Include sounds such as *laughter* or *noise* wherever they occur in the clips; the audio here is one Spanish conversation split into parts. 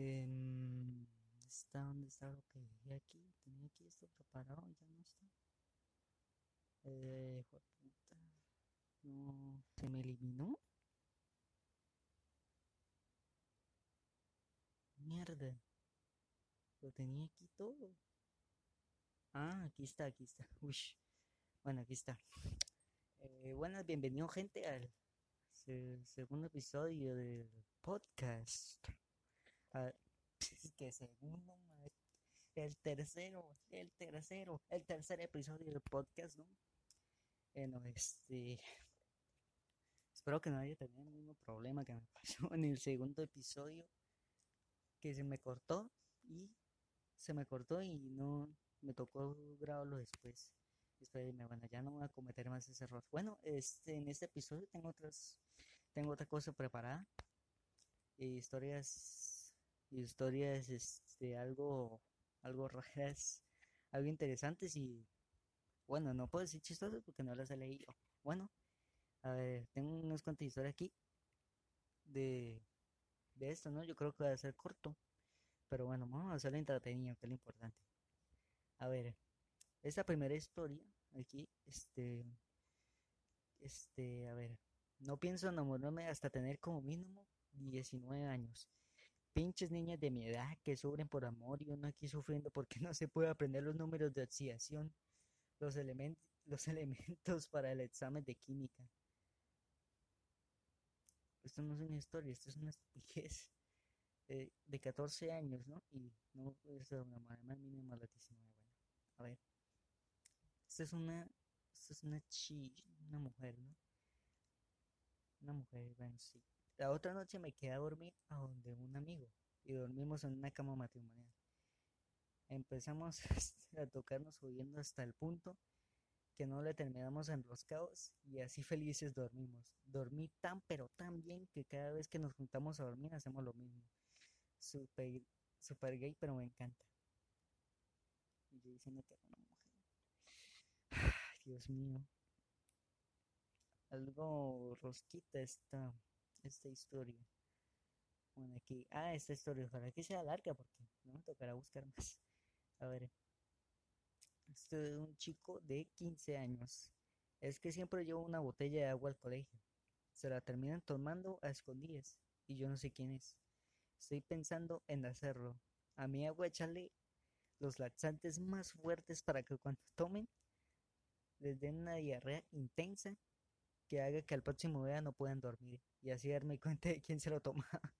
Em, está, ¿dónde está lo que dejé aquí? Tenía aquí esto preparado, ya no está. Eh, puta. No, se me eliminó. Mierda. Lo tenía aquí todo. Ah, aquí está, aquí está. *laughs* Uy. Bueno, aquí está. Eh, buenas, bienvenido gente al se- segundo episodio del podcast. Ah, que segundo. El tercero, el tercero, el tercer episodio del podcast, ¿no? Bueno, este. Espero que no haya tenido el mismo problema que me pasó en el segundo episodio, que se me cortó y se me cortó y no me tocó grabarlo después. Espérenme, bueno, ya no voy a cometer más ese error. Bueno, este, en este episodio tengo otras, tengo otra cosa preparada. eh, historias, historias, este, algo, algo raras, algo interesantes y, bueno, no puedo decir chistosas porque no las he leído. Bueno, a ver, tengo unas cuantas historias aquí de, de esto, ¿no? Yo creo que va a ser corto, pero bueno, vamos a hacerlo entretenido, que es lo importante. A ver, esta primera historia aquí, este, este, a ver, no pienso enamorarme hasta tener como mínimo 19 años. Pinches niñas de mi edad que sufren por amor y uno aquí sufriendo porque *laughs* no se puede aprender los números de oxidación, los elementos, los *laughs* elementos para el examen de química. Esto no es una historia, esto es una estupidez. eh, de 14 años, ¿no? Y no puedes enamorarme al mínimo a los 19. Bueno, a ver. Esta es una, esta es una chi, una mujer, ¿no? Una mujer, bueno, sí. La otra noche me quedé a dormir a donde un amigo y dormimos en una cama matrimonial. Empezamos *laughs* a tocarnos jodiendo hasta el punto que no le terminamos enroscados y así felices dormimos. Dormí tan pero tan bien que cada vez que nos juntamos a dormir hacemos lo mismo. Super, super gay, pero me encanta. Y yo diciendo que era una mujer. Dios mío. Algo rosquita esta, esta historia. Bueno, aquí. Ah, esta historia. Ojalá que sea larga porque no me tocará buscar más. A ver. Esto es un chico de 15 años. Es que siempre llevo una botella de agua al colegio. Se la terminan tomando a escondidas. Y yo no sé quién es. Estoy pensando en hacerlo. A mi agua echarle los laxantes más fuertes para que cuando tomen les den una diarrea intensa que haga que al próximo día no puedan dormir y así darme cuenta de quién se lo toma. *laughs*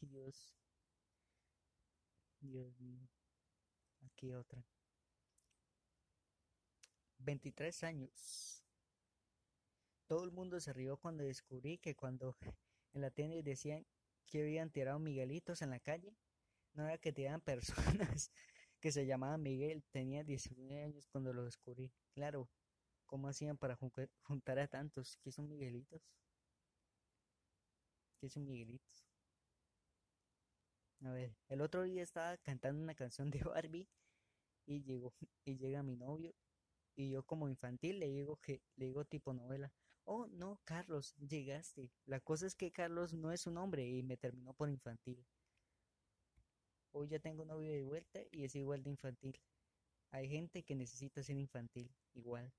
Dios. Dios mío. Aquí otra. 23 años. Todo el mundo se rió cuando descubrí que cuando *laughs* en la tienda decían que habían tirado Miguelitos en la calle, no era que tiraban *laughs* personas que se llamaban Miguel, tenía 19 años cuando lo descubrí. Claro, ¿cómo hacían para juntar a tantos? ¿Qué son Miguelitos? ¿Qué son Miguelitos? A ver, el otro día estaba cantando una canción de Barbie y llegó y llega mi novio y yo como infantil le digo que le digo tipo novela. Oh, no, Carlos, llegaste. La cosa es que Carlos no es un hombre y me terminó por infantil. Hoy ya tengo novio de vuelta y es igual de infantil. Hay gente que necesita ser infantil, igual.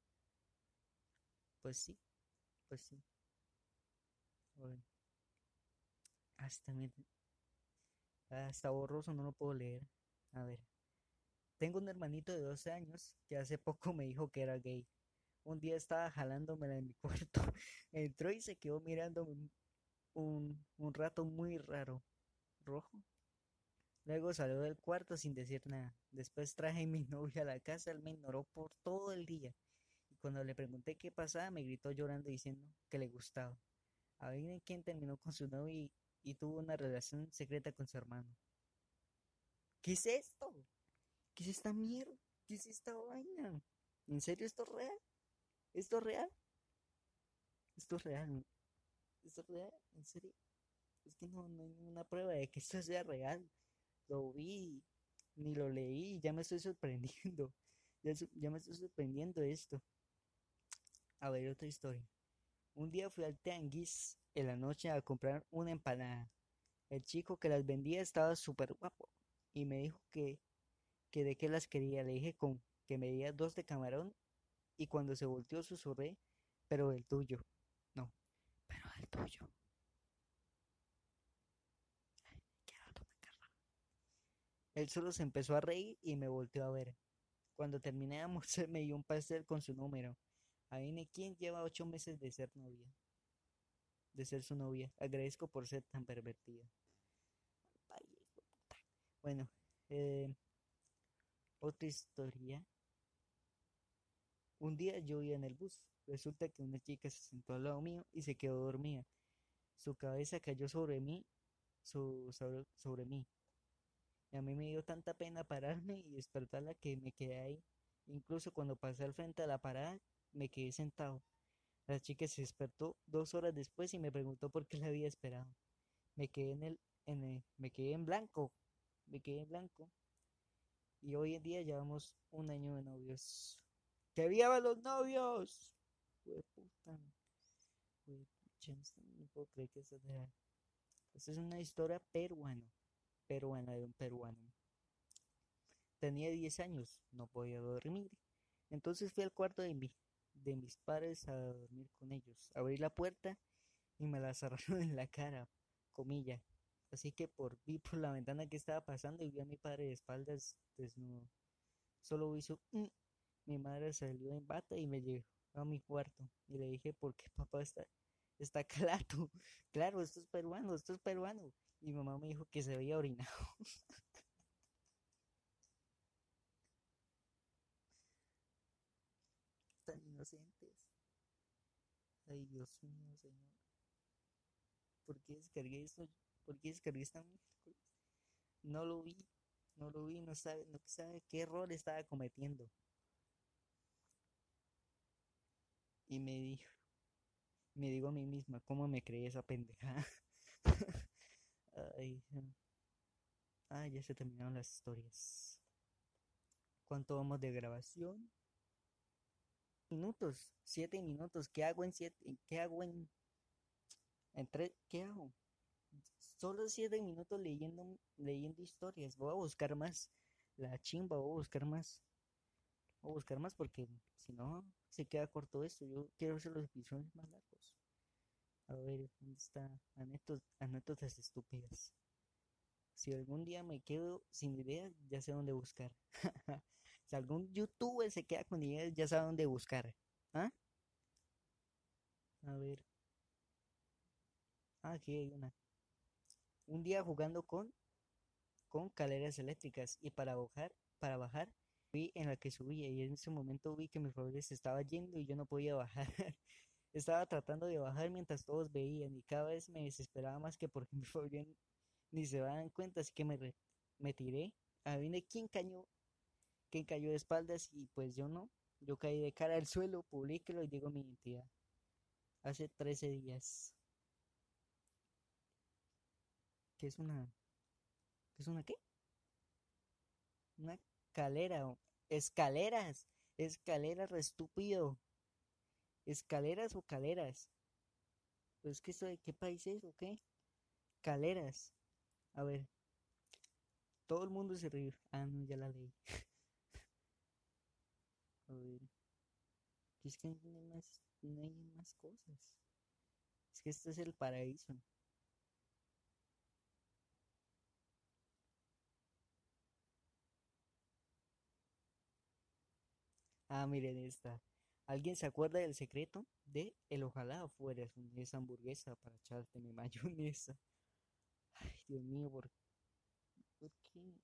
Pues sí, pues sí. Hasta, me- hasta borroso no lo puedo leer. A ver. Tengo un hermanito de 12 años que hace poco me dijo que era gay. Un día estaba jalándomela en mi cuarto. *laughs* Entró y se quedó mirándome un, un, un rato muy raro. ¿Rojo? Luego salió del cuarto sin decir nada. Después traje a mi *laughs* novia a la casa, él me ignoró por todo el día. Cuando le pregunté qué pasaba, me gritó llorando diciendo que le gustaba. Adivinen quién terminó con su novia y, tuvo una relación secreta con su hermano. ¿Qué es esto? ¿Qué es esta mierda? ¿Qué es esta vaina? ¿En serio esto es real? ¿Esto es real? Esto es real. ¿Esto es real? ¿En serio? Es que no, no hay ninguna prueba de que esto sea real. Lo vi, ni lo leí, ya me estoy sorprendiendo. *laughs* Ya, ya me estoy sorprendiendo esto. A ver, otra historia. Un día fui al tianguis en la noche a comprar una empanada. El chico que las vendía estaba súper guapo y me dijo que, que de qué las quería. Le dije con que medía dos de camarón y cuando se volteó susurré, pero el tuyo. No, pero el tuyo. Él solo se empezó a reír y me volteó a ver. Cuando terminé de *laughs* me dio un pastel con su número. Adivine quién lleva ocho meses de ser novia. De ser su novia. Agradezco por ser tan pervertida. Bueno, eh, otra historia. Un día yo iba en el bus. Resulta que una chica se sentó al lado mío y se quedó dormida. Su cabeza cayó sobre mí, sobre mí. Y a mí me dio tanta pena pararme y despertarla que me quedé ahí. Incluso cuando pasé al frente de la parada, me quedé sentado. La chica se despertó dos horas después y me preguntó por qué la había esperado. Me quedé en el, en el- me quedé en blanco, me quedé en blanco. Y hoy en día llevamos un año de novios. ¡Que vivan los novios! Jueputa. Juepucha, no puedo que eso sea- Esta es una historia peruana, peruana de un peruano. Tenía 10 años, no podía dormir. Entonces fui al cuarto de, mi, de mis padres a dormir con ellos. Abrí la puerta y me la cerraron *laughs* en la cara, comilla. Así que por vi por la ventana que estaba pasando y vi a mi padre de espaldas desnudo. Solo hizo "Mm". Mi madre salió en bata y me llevó a mi cuarto y le dije, ¿por qué papá está, está calato? *laughs* Claro, esto es peruano, esto es peruano. Y mi mamá me dijo que se había orinado. *laughs* Tan inocentes. Ay, Dios mío, Señor. ¿Por qué descargué esto? ¿Por qué descargué esta miércoles? No lo vi, no lo vi, no sabe, no sabe qué error estaba cometiendo. Y me dijo, me digo a mí misma, ¿cómo me creí esa pendejada? *laughs* Ay, ah, ya se terminaron las historias. ¿Cuánto vamos de grabación? Minutos, siete minutos. ¿Qué hago en siete? ¿Qué hago en, en tres? ¿Qué hago? Solo siete minutos leyendo, leyendo historias. Voy a buscar más. La chimba, voy a buscar más. Voy a buscar más porque si no se queda corto esto. Yo quiero hacer los episodios más largos. A ver, ¿dónde está? Anécdotas, estúpidas. Si algún día me quedo sin ideas, ya sé dónde buscar. *laughs* Si algún youtuber se queda con ideas, ya sabe dónde buscar. ¿Ah? A ver. Ah, aquí hay una. Un día jugando con, con caleras eléctricas y para bajar, para bajar, vi en la que subía y en ese momento vi que mi favor se estaba yendo y yo no podía bajar. *laughs* Estaba tratando de bajar mientras todos veían y cada vez me desesperaba más que porque *laughs* mi favor ni se daban cuenta, así que me, re- me tiré. Adivine quién cayó, quién cayó de espaldas y pues yo no. Yo caí de cara al suelo, publíquelo y digo mi identidad. Hace 13 días. ¿Qué es una? ¿Qué es una qué? Una calera. Escaleras. Escaleras, estúpido. ¿Escaleras o caleras? Pues que esto de qué país es o qué? Caleras. A ver, todo el mundo se ríe. Ah, no, ya la leí. *laughs* Ver, es que no hay más, no hay más cosas. Es que este es el paraíso. Ah, miren esta. ¿Alguien se acuerda del secreto de el ojalá fueras esa hamburguesa para echarte mi *laughs* mayonesa? Ay, Dios mío, ¿por, por qué?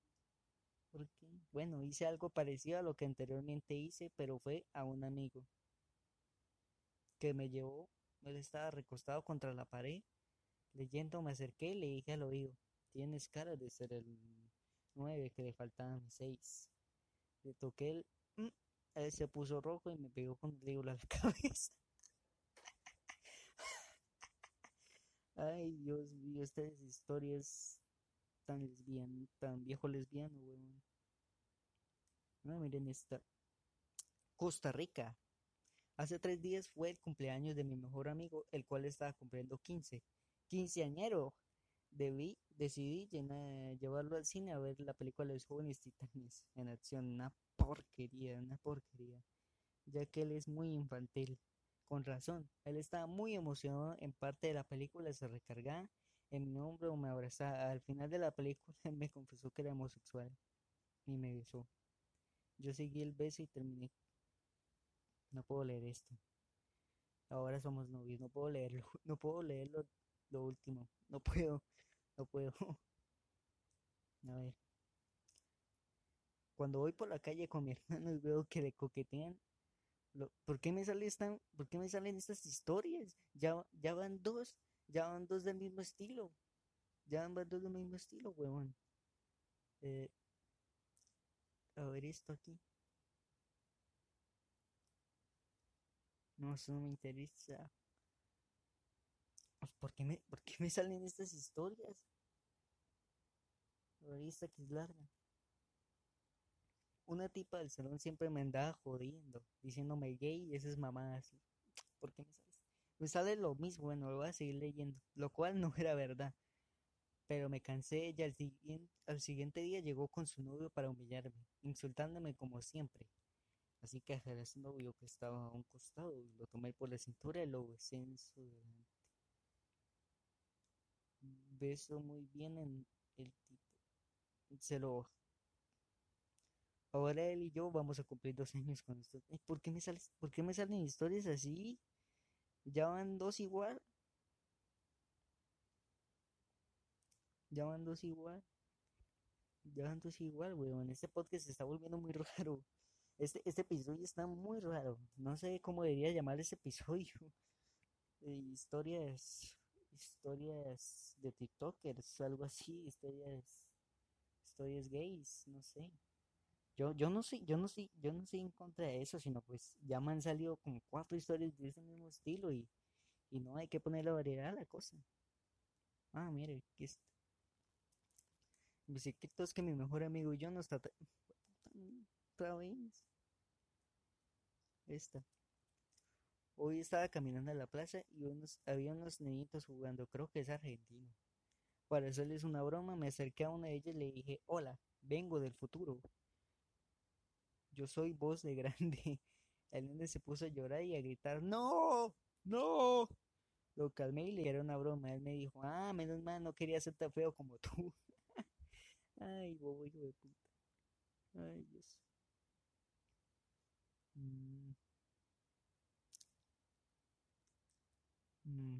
Bueno, hice algo parecido a lo que anteriormente hice, pero fue a un amigo que me llevó, él estaba recostado contra la pared, leyendo, me acerqué y le dije al oído, tienes cara de ser el 9 que le faltaban 6. Le toqué el... mm, él se puso rojo y me pegó con el a la *laughs* cabeza. Ay, Dios mío, estas historias tan lesbian, tan viejo lesbiano, weón. Miren esta. Costa Rica. Hace tres días fue el cumpleaños de mi mejor amigo, el cual estaba cumpliendo 15. Quinceañero. debí, decidí llevarlo al cine a ver la película de los jóvenes titanes en acción. Una porquería, una porquería. Ya que él es muy infantil. Con razón, él estaba muy emocionado en parte de la película, se recargaba en mi hombro o me abrazaba. Al final de la película *laughs* me confesó que era homosexual y me besó. Yo seguí el beso y terminé. No puedo leer esto. Ahora somos novios, no puedo leerlo, *laughs* no puedo leerlo lo último, no puedo, no puedo. *laughs* A ver. Cuando voy por la calle con mi hermano y veo que le coquetean, ¿por qué me sale esta, por qué me salen estas historias? Ya, ya van dos, ya van dos del mismo estilo. Ya van dos del mismo estilo, huevón. Eh, a ver esto aquí. No, eso no me interesa. Pues, ¿Por qué me, por qué me salen estas historias? A ver esta que es larga. Una tipa del salón siempre me andaba jodiendo, diciéndome gay y esas mamadas. ¿Por qué me sale? Me sale lo mismo, bueno, lo voy a seguir leyendo, lo cual no era verdad. Pero me cansé y al siguiente, al siguiente día llegó con su novio para humillarme, insultándome como siempre. Así que agarré a su novio que estaba a un costado lo tomé por la cintura y lo besé en su delante. Beso muy bien en el tipo. Se lo Ahora él y yo vamos a cumplir dos años con esto. ¿Por qué me sales, por qué me salen historias así? Ya van dos igual. Ya van dos igual. Ya van dos igual, weón. Este podcast se está volviendo muy *laughs* raro. Este, este episodio está muy raro. No sé cómo debería llamar ese episodio. *laughs* historias. Historias de TikTokers, algo así. Historias. Historias gays, no sé. Yo, yo no sé, yo no sé, yo no sé en contra de eso, sino pues ya me han salido como cuatro historias de ese mismo estilo y, y no hay que ponerle variedad a la cosa. Ah, mire, aquí está. Que es que mi mejor amigo y yo nos está otra vez. Esta. Hoy estaba caminando a la plaza y unos, había unos niñitos jugando, creo que es argentino. Para hacerles una broma, me acerqué a una de ellas y le dije, hola, vengo del futuro yo soy voz de grande. *laughs* El nene se puso a llorar y a gritar, ¡No! ¡No! Lo calmé y le era una broma. Él me dijo, ah, menos mal, no quería ser tan feo como tú. *laughs* Ay, bobo hijo de puta. Ay, Dios. Mm. Mm.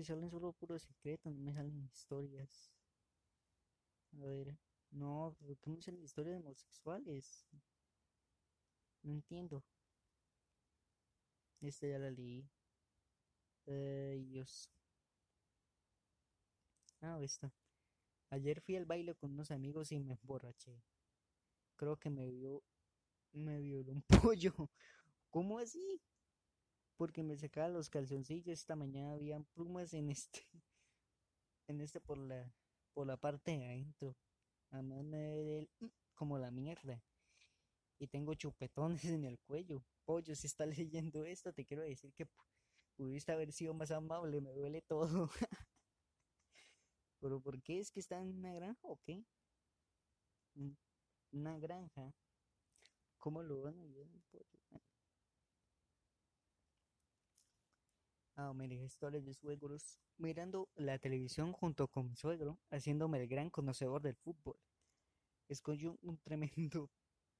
Que salen solo puros secretos, no me salen historias. A ver, no, ¿por qué me salen historias de homosexuales? No entiendo. Esta ya la leí. Ay, Dios. Ah, esta. Ayer fui al baile con unos amigos y me emborraché. Creo que me vio, me violó un *laughs* pollo. ¿Cómo así? Porque me sacaba los calzoncillos. Esta mañana habían plumas en este, *laughs* en este por la, por la parte de adentro. A de mm, como la mierda. Y tengo chupetones en el cuello. Pollo, si está *laughs* leyendo esto, te quiero decir que pudiste haber sido más amable, me duele todo. *laughs* Pero ¿por qué es que está en una granja o qué? Una granja. ¿Cómo lo van a ayudar mire, historias de suegros. Mirando la televisión junto con mi suegro, haciéndome el gran conocedor del fútbol. Escogió un tremendo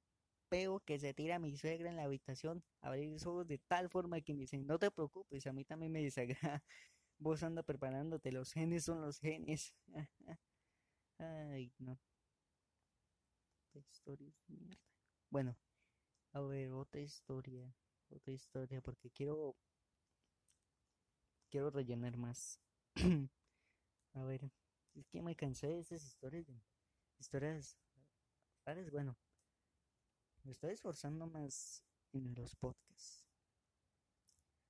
*laughs* peo que se tira a mi suegra en la habitación, abrir los ojos de tal forma que me dicen, no te preocupes, a mí también me desagrada. *laughs* Vos anda preparándote, los genes son los genes. *laughs* Ay, no. Historia mierda. Bueno, a ver, otra historia. Otra historia, porque quiero quiero rellenar más. *clears throat* A ver, es que me cansé de esas historias, historias raras. Bueno, me estoy esforzando más en los podcasts.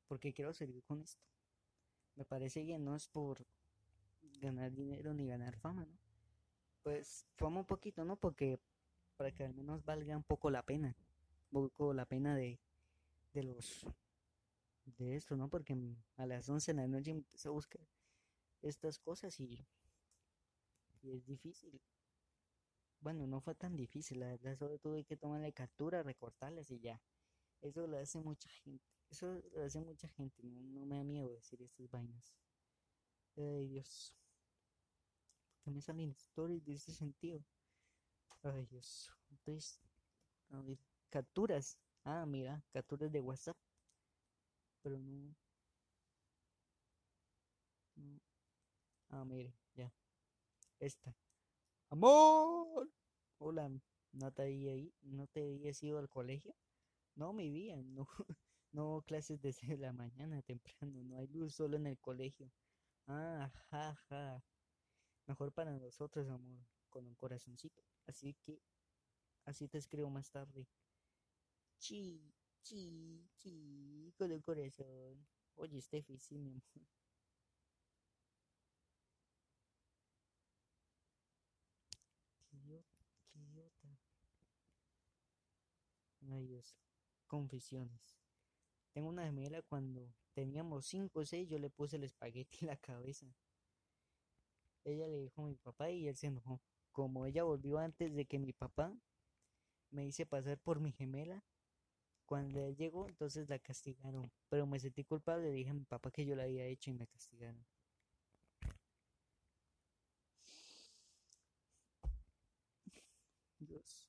Porque quiero seguir con esto. Me parece que no es por ganar dinero ni ganar fama, ¿no? Pues fama un poquito, ¿no? Porque para que al menos valga un poco la pena. Un poco la pena de, de los de esto, ¿no? Porque mm, a las 11 de la noche empecé a buscar estas cosas y, es difícil. Bueno, no fue tan difícil, la verdad, solo tuve que tomarle captura, recortarlas y ya. Eso lo hace mucha gente. Eso lo hace mucha gente, no, me da miedo decir estas vainas. Ay, Dios. ¿Por qué me salen stories de este sentido? Ay, Dios. Entonces, capturas. Ah, mira, capturas de WhatsApp. Pero no. Ah, mire, ya. Esta. Amor. Hola, ¿no te había ahí? ¿No te habías ido al colegio? No, mi vida, no. *laughs* No clases desde la mañana temprano, no hay luz solo en el colegio. Ah, ja, ja. Mejor para nosotros, amor, con un corazoncito. Así que, así te escribo más tarde. Chi, chi, chi, con el corazón. Oye, Steffi, sí, mi amor. Qué idiota, qué idiota. Ay, Dios. Confesiones. Tengo una gemela cuando teníamos cinco o seis, yo le puse el espagueti en la cabeza. Ella le dijo a mi papá y él se enojó. Como ella volvió antes de que mi papá me hice pasar por mi gemela, cuando él llegó, entonces la castigaron. Pero me sentí culpable, le dije a mi papá que yo la había hecho y me castigaron. Dios.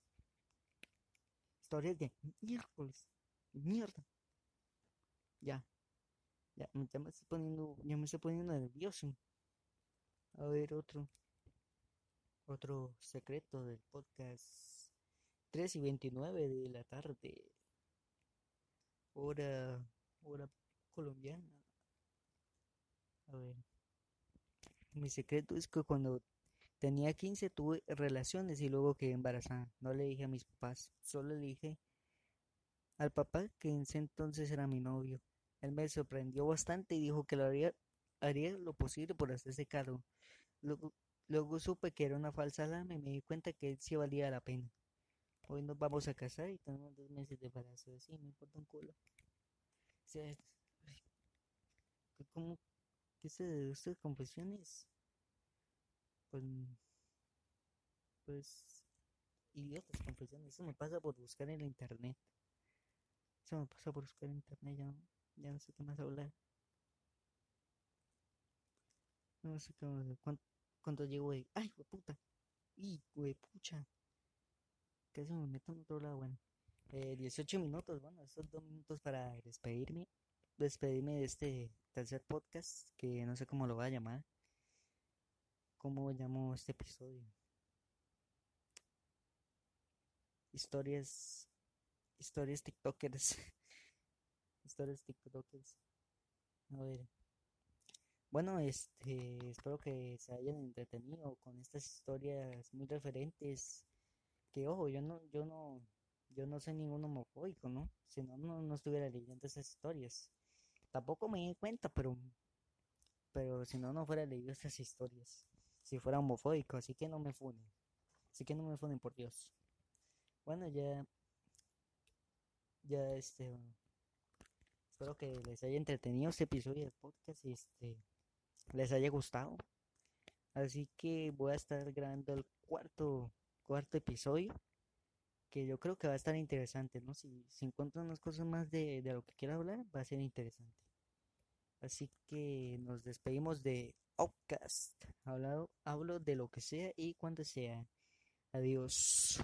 Historias de miércoles. Mierda. Ya, ya, ya me estoy poniendo, ya me estoy poniendo nervioso. A ver, otro, otro secreto del podcast. 3 y 29 de la tarde. Hora, colombiana. A ver. Mi secreto es que cuando tenía 15 tuve relaciones y luego quedé embarazada. No le dije a mis papás, solo le dije al papá que en ese entonces era mi novio. Él me sorprendió bastante y dijo que lo haría, haría lo posible por hacerse cargo. Luego, luego supe que era una falsa alarma y me di cuenta que él sí valía la pena. Hoy nos vamos a casar y tenemos dos meses de embarazo. Así me importa un culo. O sea, ¿cómo qué se de estas confesiones? Pues, pues, idiotas confesiones. Eso me pasa por buscar en la internet. Eso me pasa por buscar en internet, ya ya no sé qué más hablar. No sé qué más- cuánto, cuánto llevo de... ¡Ay, puta! ¡Y, pucha! Casi me meto en otro lado, bueno. Eh, 18 minutos, bueno, estos dos minutos para despedirme. Despedirme de este tercer podcast, que no sé cómo lo voy a llamar. ¿Cómo llamo este episodio? Historias, historias TikTokers. *laughs* Historias TikTokers. A ver. Bueno, este, espero que se hayan entretenido con estas historias muy referentes. Que ojo, yo no, yo no, yo no soy ningún homofóbico, ¿no? Si no, no, estuviera leyendo esas historias. Tampoco me di cuenta, pero, pero si no, no fuera leído estas historias. Si fuera homofóbico, así que no me funen. Así que no me funen, por Dios. Bueno, ya, ya, este, espero que les haya entretenido este episodio del podcast y este, les haya gustado. Así que voy a estar grabando el cuarto, cuarto episodio, que yo creo que va a estar interesante, ¿no? Si, si encuentro unas cosas más de, de lo que quiero hablar, va a ser interesante. Así que nos despedimos de Outcast. Hablado, hablo de lo que sea y cuando sea. Adiós.